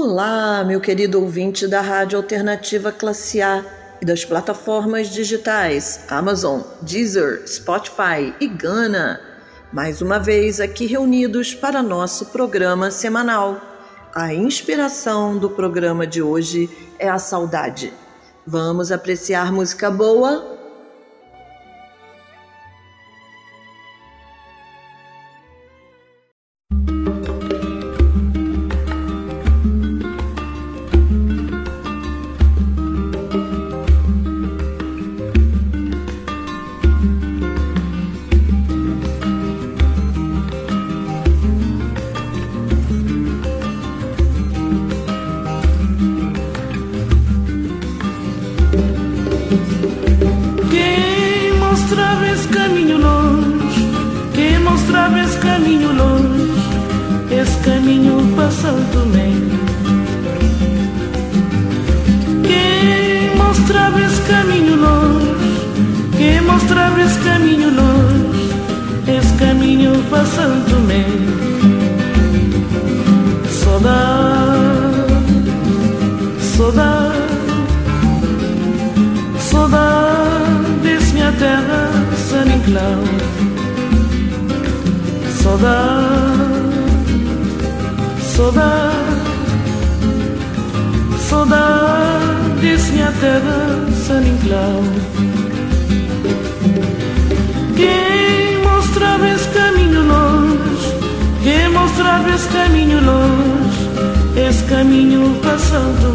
Olá, meu querido ouvinte da Rádio Alternativa Classe A e das plataformas digitais Amazon, Deezer, Spotify e Gana. Mais uma vez aqui reunidos para nosso programa semanal. A inspiração do programa de hoje é a saudade. Vamos apreciar música boa santo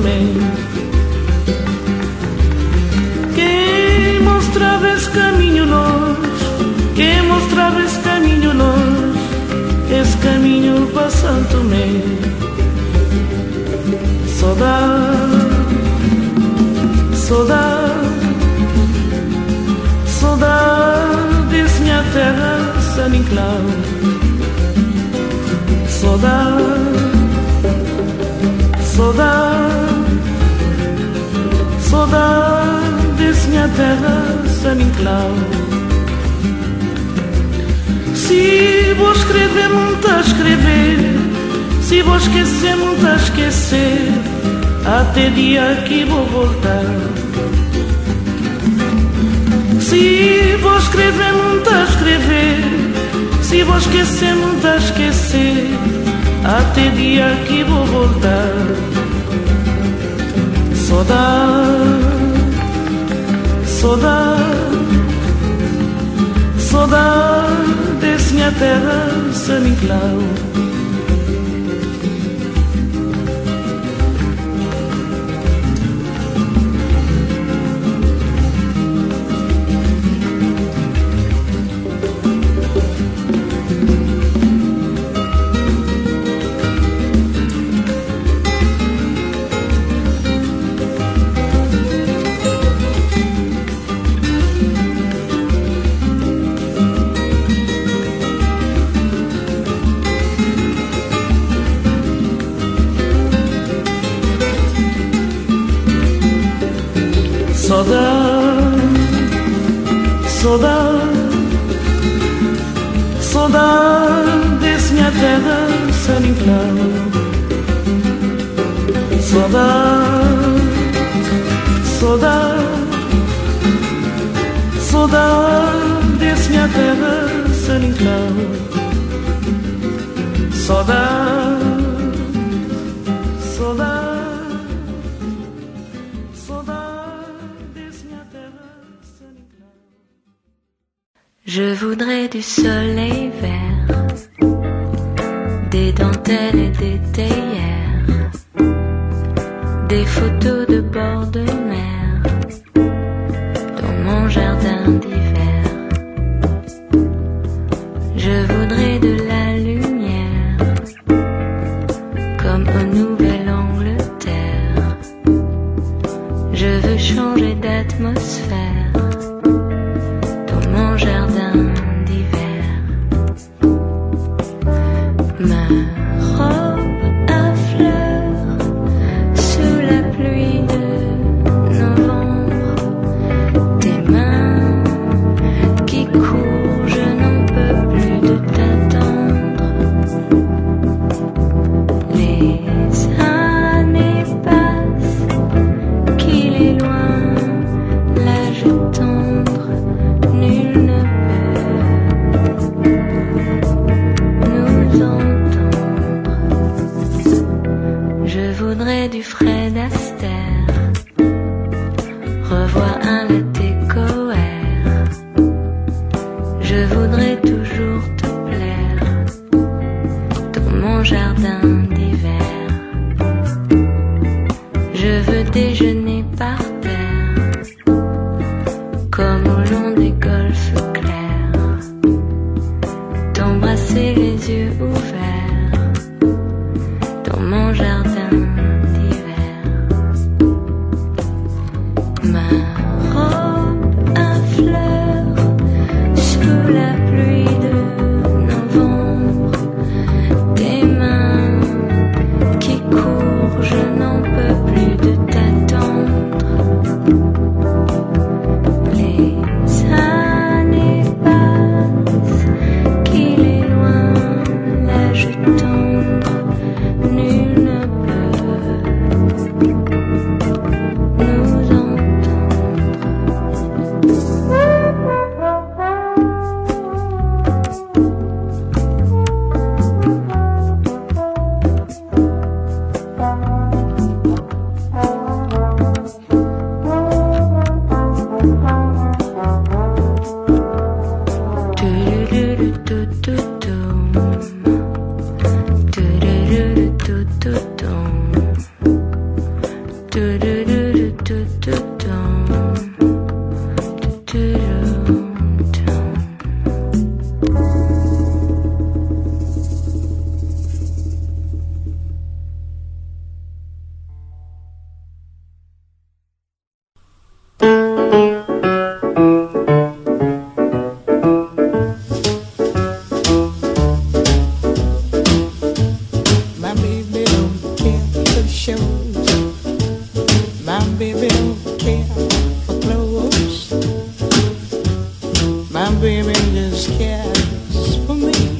Quem mostrava esse caminho nós, quem mostrava esse caminho nós, esse caminho para Santo Mê. Saudade, saudade, saudade, minha terra, Saniclau. Saudade. Saudade, saudade saudades, minha terra seminclau. Se vou escrever, muito a escrever. Se vou esquecer, muito a esquecer. Até dia que vou voltar. Se vou escrever, muito a escrever. Se vou esquecer, muito a esquecer. Até dia que vou voltar. Saudade, saudade, saudade desse minha terra, sem enclau. think love So that, that, so that This terra Je voudrais du sol Je veux déjeuner. I'm dreaming just cares for me.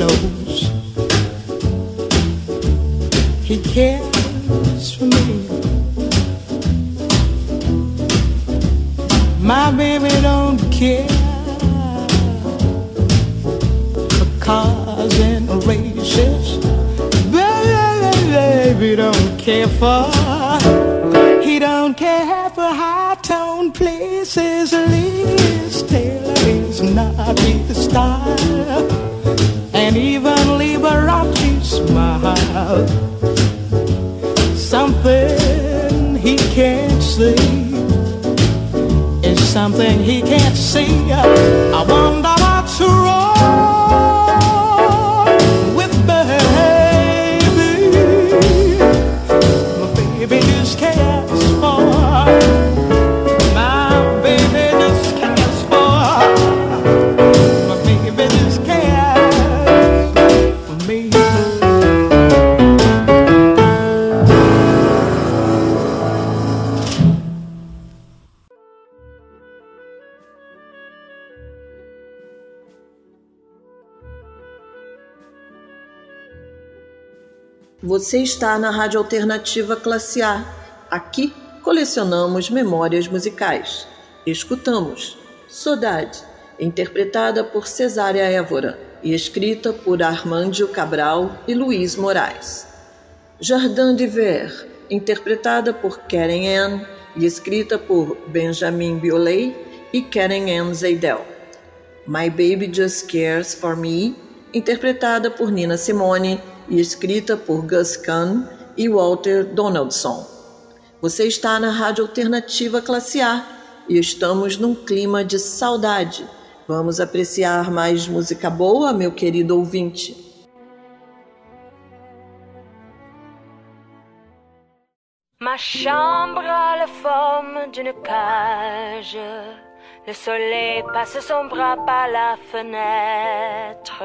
Knows he cares for me. My baby don't care for cars and races. Baby don't care for. He don't care for high tone places. Not his style, and even Liberace smile. Something he can't see is something he can't see. I wonder Você está na Rádio Alternativa Classe A. Aqui colecionamos memórias musicais. Escutamos Saudade, interpretada por Cesária Évora e escrita por Armândio Cabral e Luiz Moraes. Jardin d'Hiver, interpretada por Karen Ann e escrita por Benjamin Biolay e Karen Ann Zeidel. My Baby Just Cares for Me, interpretada por Nina Simone e escrita por Gus Kahn e Walter Donaldson. Você está na Rádio Alternativa Classe A e estamos num clima de saudade. Vamos apreciar mais música boa, meu querido ouvinte. Ma chambre a la forme d'une cage. Le soleil passe son bras par la fenêtre.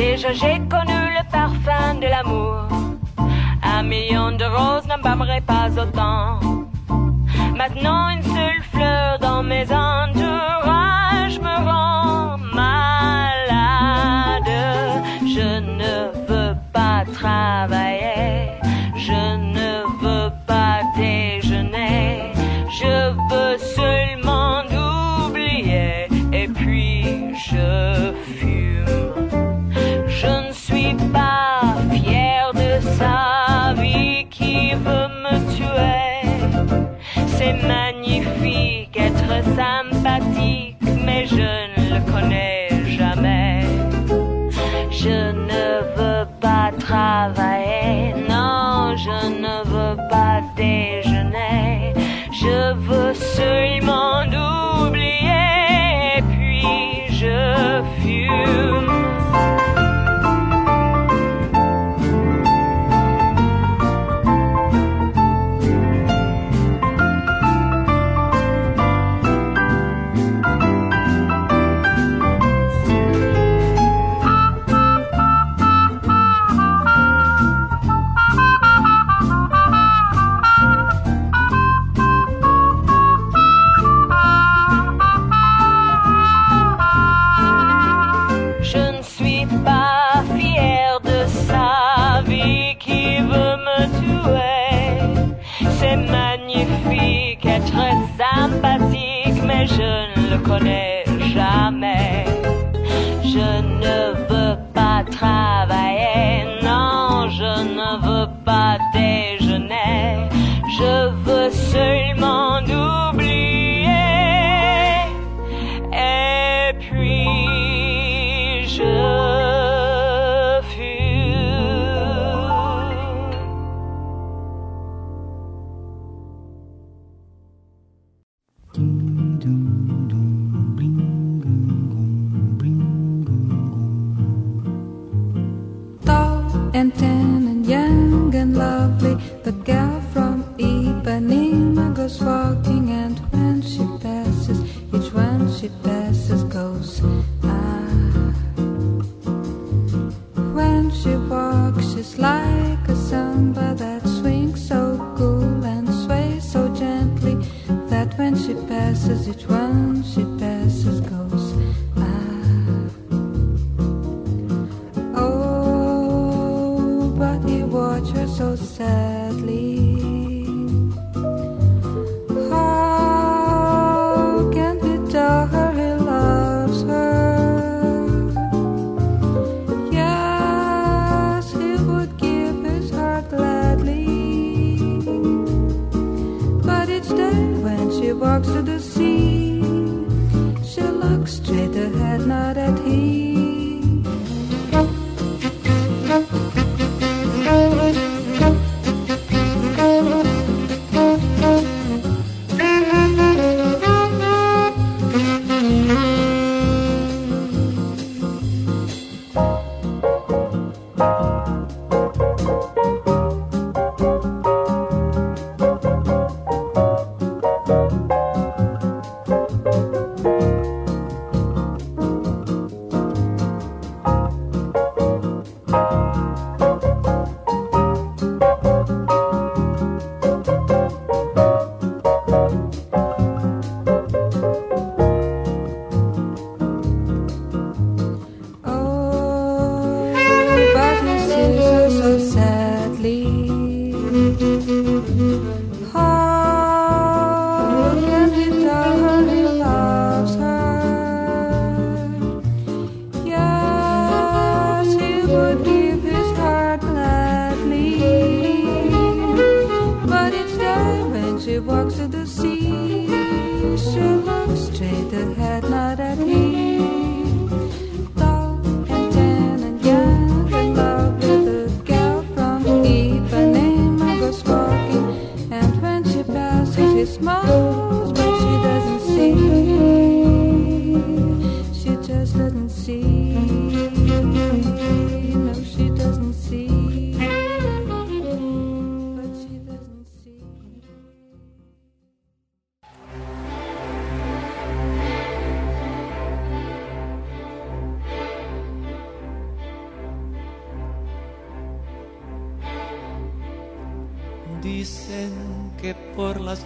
Déjà j'ai connu le parfum de l'amour, un million de roses n'embâmerait pas autant. Maintenant une seule fleur dans mes entourages me rend malade. Je ne veux pas travailler, je ne veut me tuer. C'est magnifique être sympathique, mais je ne le connais jamais. Je ne veux pas travailler, non, je ne veux pas déjeuner. Je veux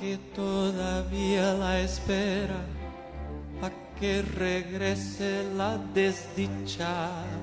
que todavía la espera a que regrese la desdichada.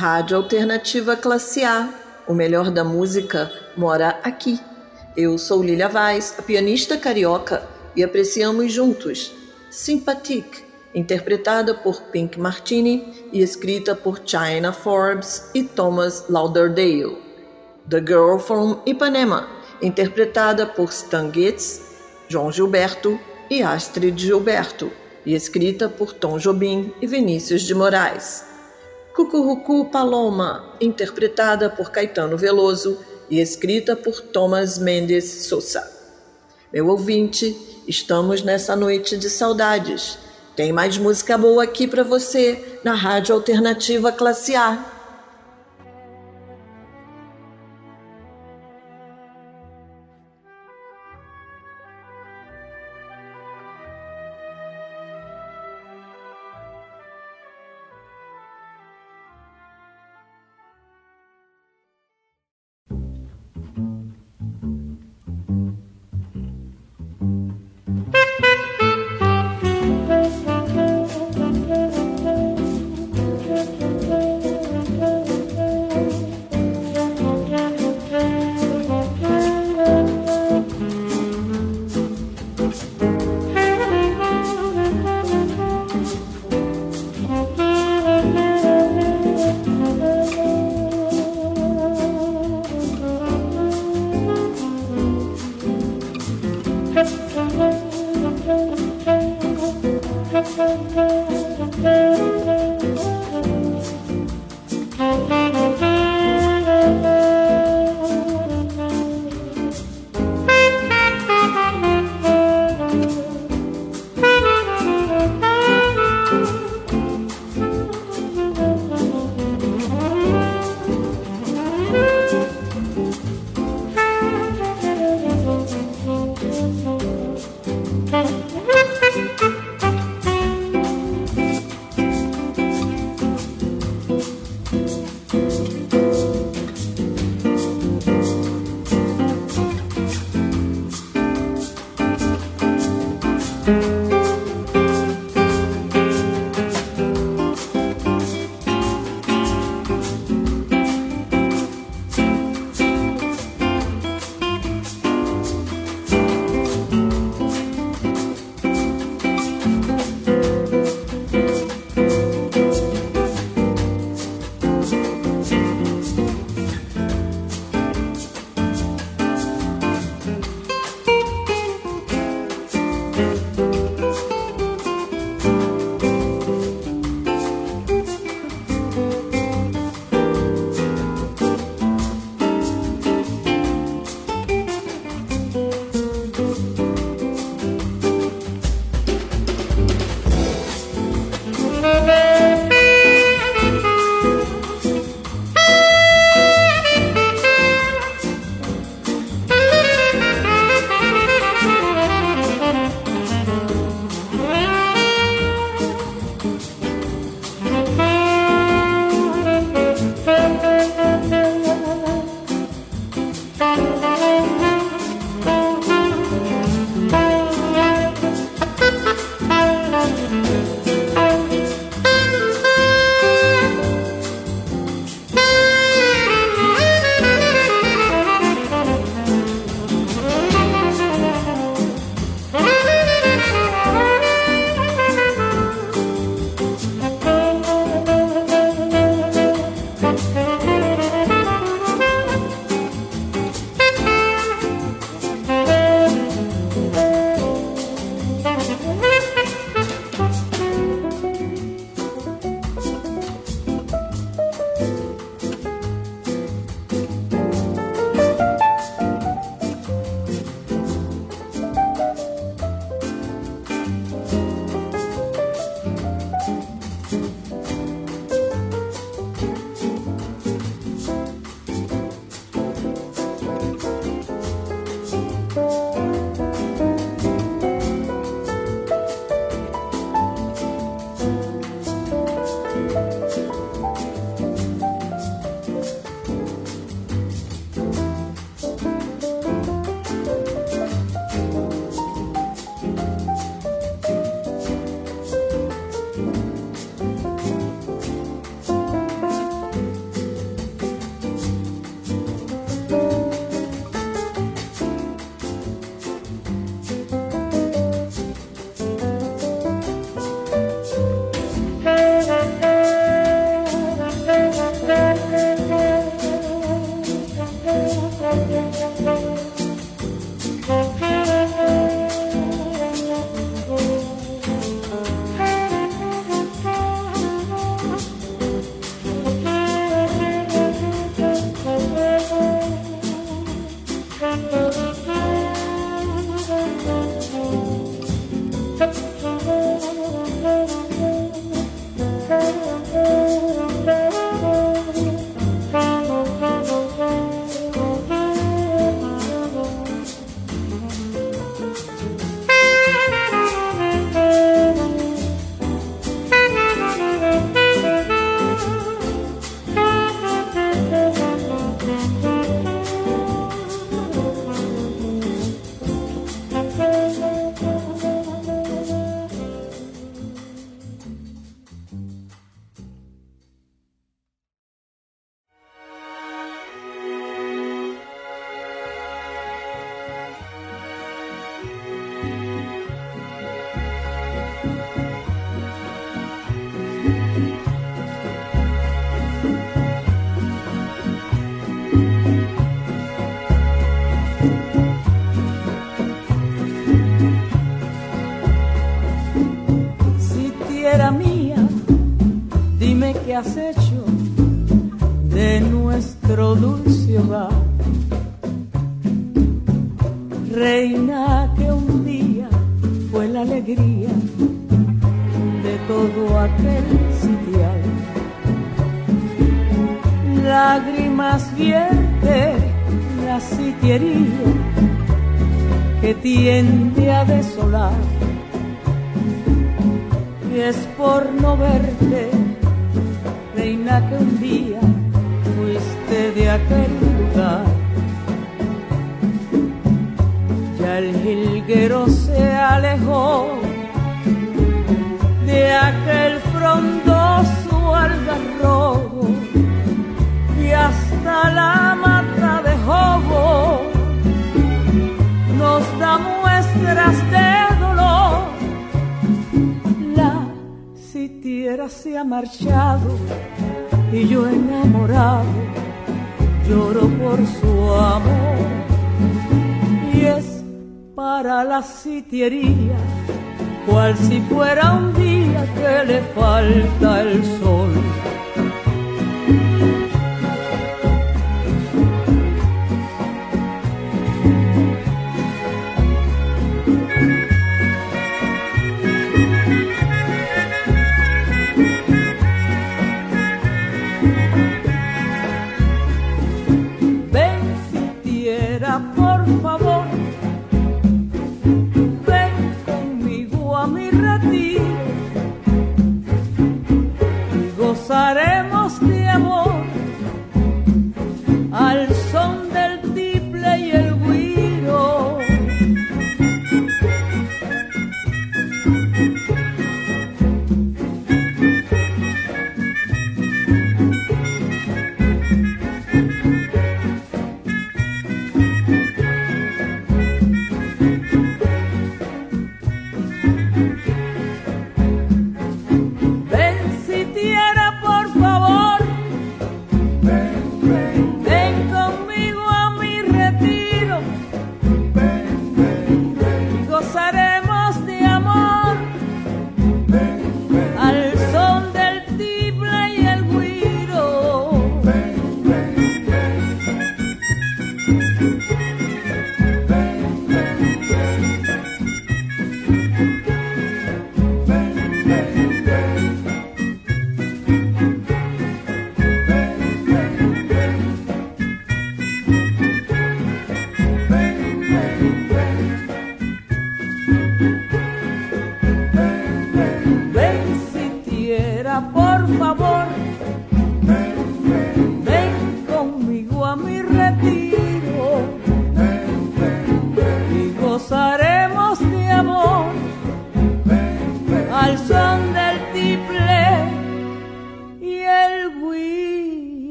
Rádio Alternativa Classe A. O melhor da música mora aqui. Eu sou Lilia Vaz, a pianista carioca, e apreciamos juntos Sympathique, interpretada por Pink Martini e escrita por China Forbes e Thomas Lauderdale. The Girl from Ipanema, interpretada por Stan Getz, João Gilberto e Astrid Gilberto, e escrita por Tom Jobim e Vinícius de Moraes. Cucurucu Paloma, interpretada por Caetano Veloso e escrita por Thomas Mendes Souza. Meu ouvinte, estamos nessa noite de saudades. Tem mais música boa aqui para você na Rádio Alternativa Classe A. Es por no verte, reina que un día fuiste de aquel lugar. Ya el jilguero se alejó de aquel frondoso algarrobo y hasta la mata de jobo nos da muestras de se ha marchado y yo enamorado lloro por su amor. Y es para la sitiería, cual si fuera un día que le falta el sol.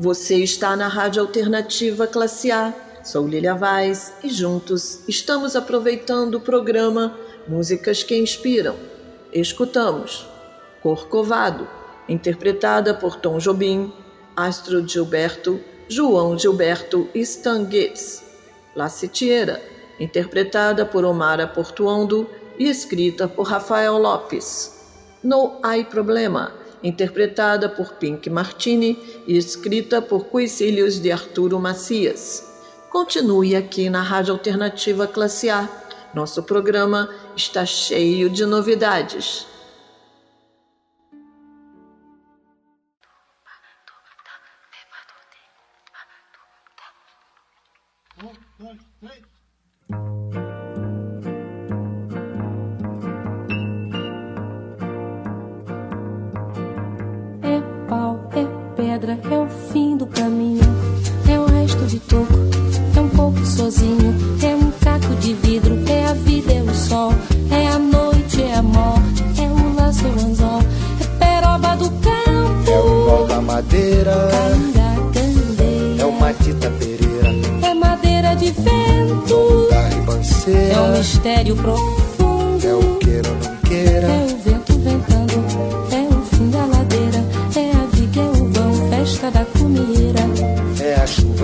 Você está na Rádio Alternativa Classe A. Sou Lilia Vaz e juntos estamos aproveitando o programa Músicas que Inspiram. Escutamos Corcovado, interpretada por Tom Jobim, Astro Gilberto, João Gilberto e Stan Getz. La Citiera, interpretada por Omara Portuondo e escrita por Rafael Lopes. No Hay Problema, interpretada por Pink Martini e escrita por Coicílios de Arturo Macias. Continue aqui na Rádio Alternativa Classe A. Nosso programa está cheio de novidades. Pedra é o fim do caminho, é o resto de toco, é um pouco sozinho, é um caco de vidro, é a vida, é o sol, é a noite, é a morte, é o laço, é o anzol, é peroba do campo, é o nó da madeira, é o matita pereira, é madeira de vento, é um mistério profundo, é o queira ou não queira, é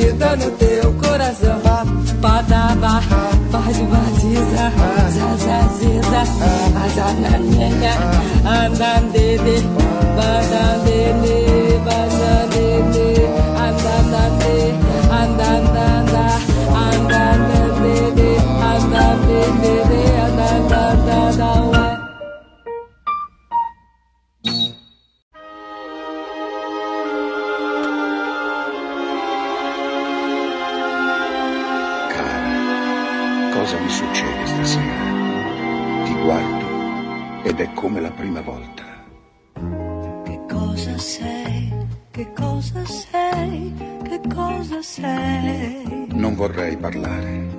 vida no teu coração. Padaba, pode batiza, zazaziza, azananenha, andandede, bandandede, ed è come la prima volta. Che cosa sei? Che cosa sei? Che cosa sei? Non vorrei parlare,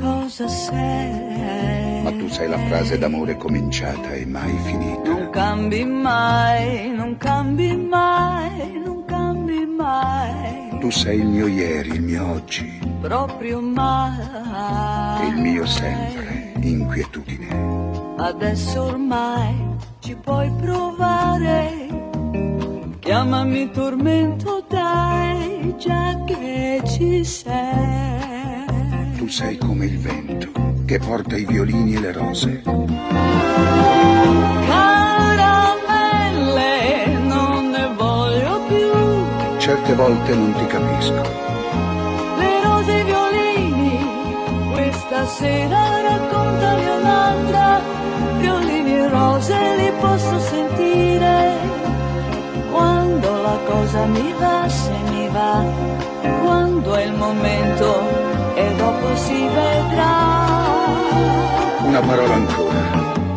Cosa sei? ma tu sei la frase d'amore cominciata e mai finita. Non cambi mai, non cambi mai, non cambi mai, Tu sei il mio ieri, il mio oggi proprio mai. il mio sempre, inquietudine. Adesso ormai ci puoi provare. Chiamami tormento, dai, già che ci sei. Tu sei come il vento che porta i violini e le rose. Caramelle, non ne voglio più. Certe volte non ti capisco. Questa sera raccontami un'altra. Violini e rose li posso sentire. Quando la cosa mi va, se mi va, quando è il momento e dopo si vedrà. Una parola ancora.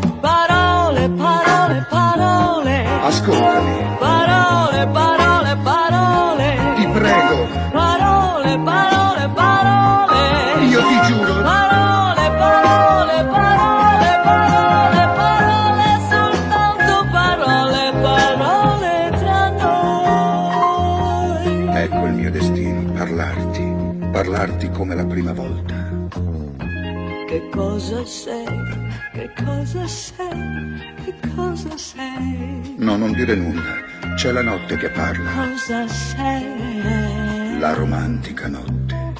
No, non dire nulla. C'è la notte che parla. Cosa sei? La romantica notte.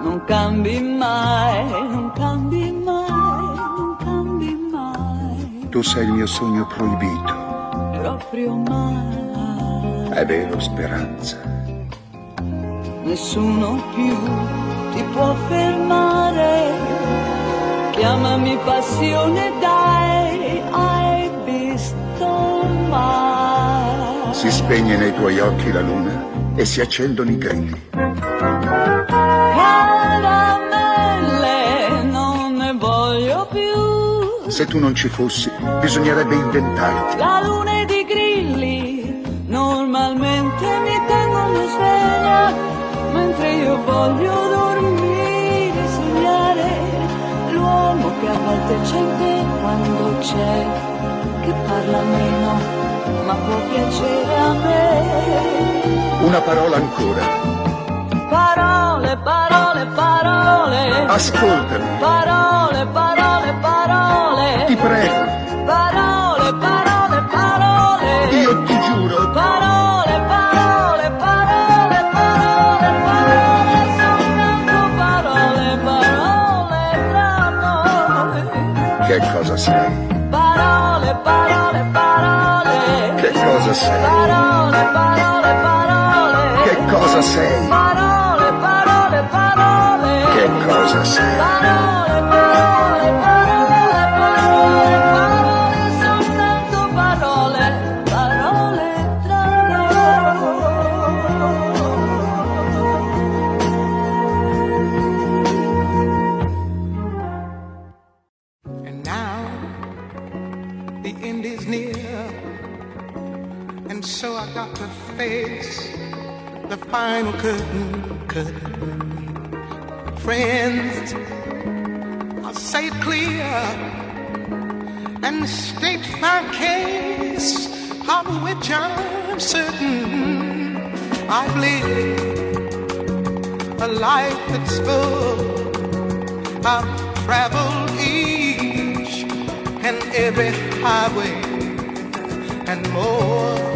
Non cambi mai, non cambi mai, non cambi mai, Tu sei il mio sogno proibito. proprio mai. È vero, speranza. Nessuno più ti può fermare. Chiamami passione, dai. Si spegne nei tuoi occhi la luna e si accendono i grilli. Caramelle, non ne voglio più. Se tu non ci fossi, bisognerebbe inventarti. La luna ed i grilli normalmente mi tengono sveglia, mentre io voglio dormire, sognare l'uomo che a volte c'è in te quando c'è, che parla meno, ma può piacere a me. Una parola ancora. Parole, parole, parole. Ascoltami. Parole, parole, parole. Ti prego. Parole, parole, parole. Io ti giuro. Parole, parole, parole, parole, parole, soltanto parole, parole tra noi. Che cosa sei? Sei? Parole, parole, parole. Che cosa sei? Parole, parole, parole. Che cosa sei? Parole, final curtain. Curtain, friends, I'll say it clear and state my case, of which I'm certain. I've lived a life that's full. I've traveled each and every highway and more,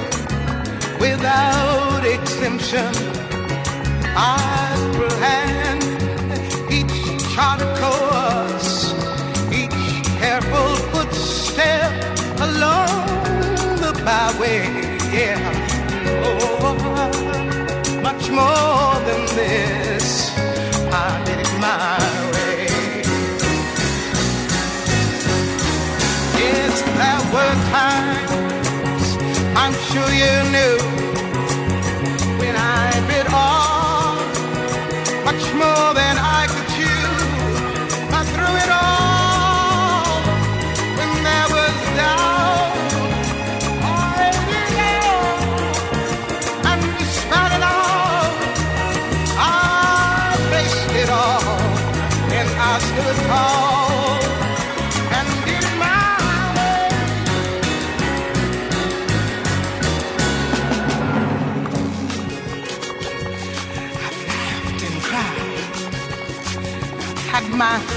without exemption. I planned each charted course, each careful footstep along the byway. Yeah, oh, much more than this. I you knew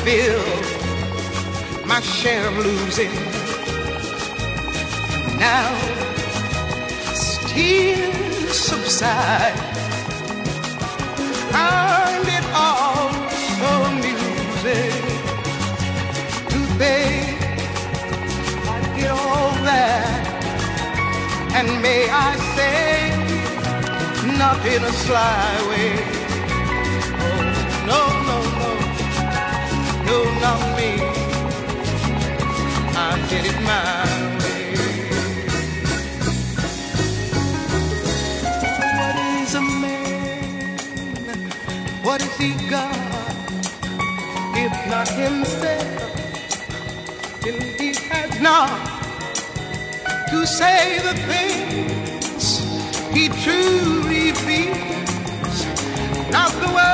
fill, my share of losing. Now, tears subside, find it all so amusing to think I all that, and may I say, not in a sly way. No, not me. I did it my way. What is a man? What has he got? If not himself, then he has not to say the things he truly feels. Not the words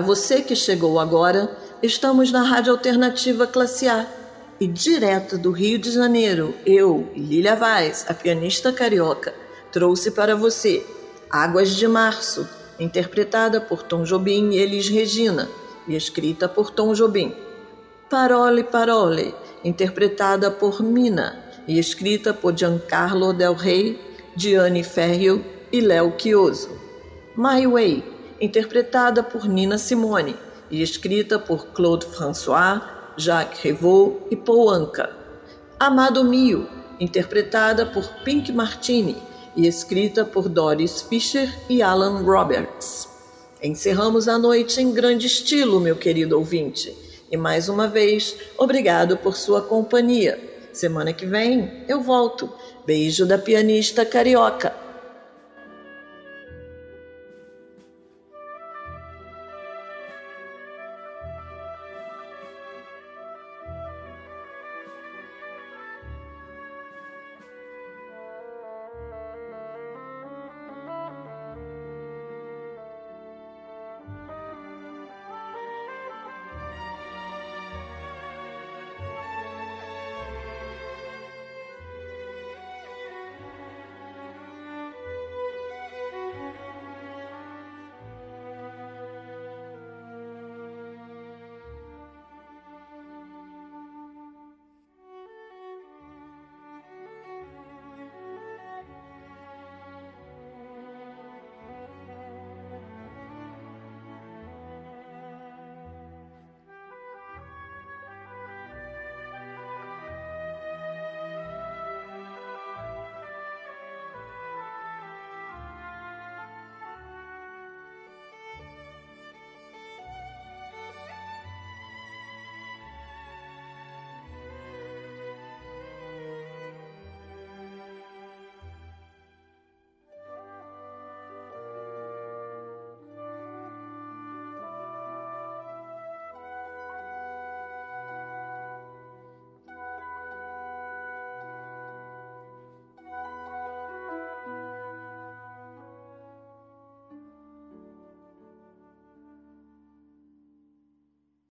Para você que chegou agora, estamos na Rádio Alternativa Classe A. E direto do Rio de Janeiro, eu, Lilia Vaz, a pianista carioca, trouxe para você Águas de Março, interpretada por Tom Jobim e Elis Regina, e escrita por Tom Jobim. Parole Parole, interpretada por Mina, e escrita por Giancarlo Del Rey, Gianni Ferrio e Léo Chioso. My Way, interpretada por Nina Simone e escrita por Claude François, Jacques Revaux e Paul Anka. Amado Mio, interpretada por Pink Martini e escrita por Doris Fisher e Alan Roberts. Encerramos a noite em grande estilo, meu querido ouvinte. E mais uma vez, obrigado por sua companhia. Semana que vem eu volto. Beijo da pianista carioca.